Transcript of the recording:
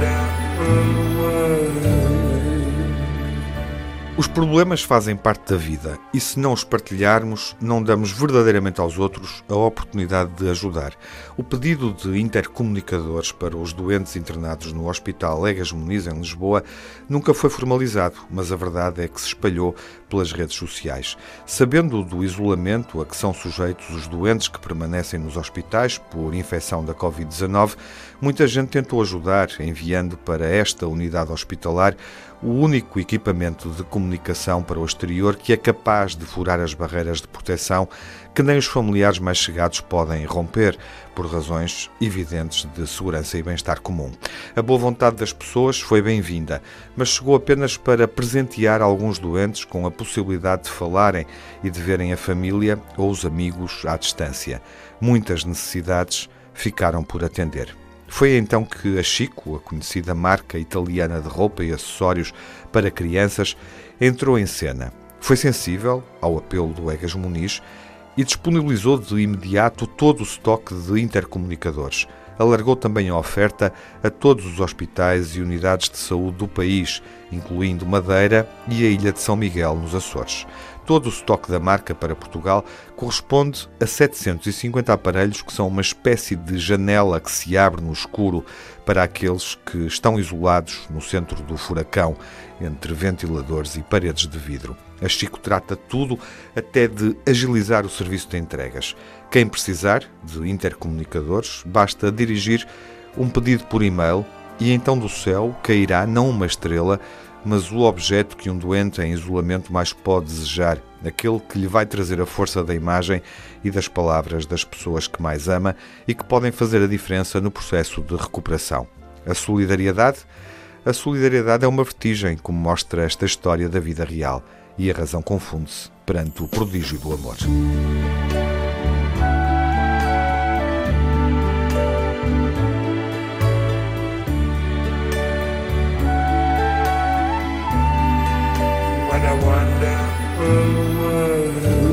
down. Os problemas fazem parte da vida e, se não os partilharmos, não damos verdadeiramente aos outros a oportunidade de ajudar. O pedido de intercomunicadores para os doentes internados no Hospital Legas Muniz, em Lisboa, nunca foi formalizado, mas a verdade é que se espalhou pelas redes sociais. Sabendo do isolamento a que são sujeitos os doentes que permanecem nos hospitais por infecção da Covid-19, muita gente tentou ajudar, enviando para esta unidade hospitalar o único equipamento de comunicação para o exterior que é capaz de furar as barreiras de proteção que nem os familiares mais chegados podem romper, por razões evidentes de segurança e bem-estar comum. A boa vontade das pessoas foi bem-vinda, mas chegou apenas para presentear alguns doentes com a possibilidade de falarem e de verem a família ou os amigos à distância. Muitas necessidades ficaram por atender. Foi então que a Chico, a conhecida marca italiana de roupa e acessórios para crianças, entrou em cena. Foi sensível ao apelo do Egas Muniz e disponibilizou de imediato todo o estoque de intercomunicadores. Alargou também a oferta a todos os hospitais e unidades de saúde do país, incluindo Madeira e a Ilha de São Miguel, nos Açores. Todo o estoque da marca para Portugal corresponde a 750 aparelhos que são uma espécie de janela que se abre no escuro para aqueles que estão isolados no centro do furacão, entre ventiladores e paredes de vidro. A Chico trata tudo até de agilizar o serviço de entregas. Quem precisar de intercomunicadores, basta dirigir um pedido por e-mail e então do céu cairá não uma estrela, mas o objeto que um doente em isolamento mais pode desejar, aquele que lhe vai trazer a força da imagem e das palavras das pessoas que mais ama e que podem fazer a diferença no processo de recuperação. A solidariedade? A solidariedade é uma vertigem, como mostra esta história da vida real, e a razão confunde-se perante o prodígio do amor. down, were.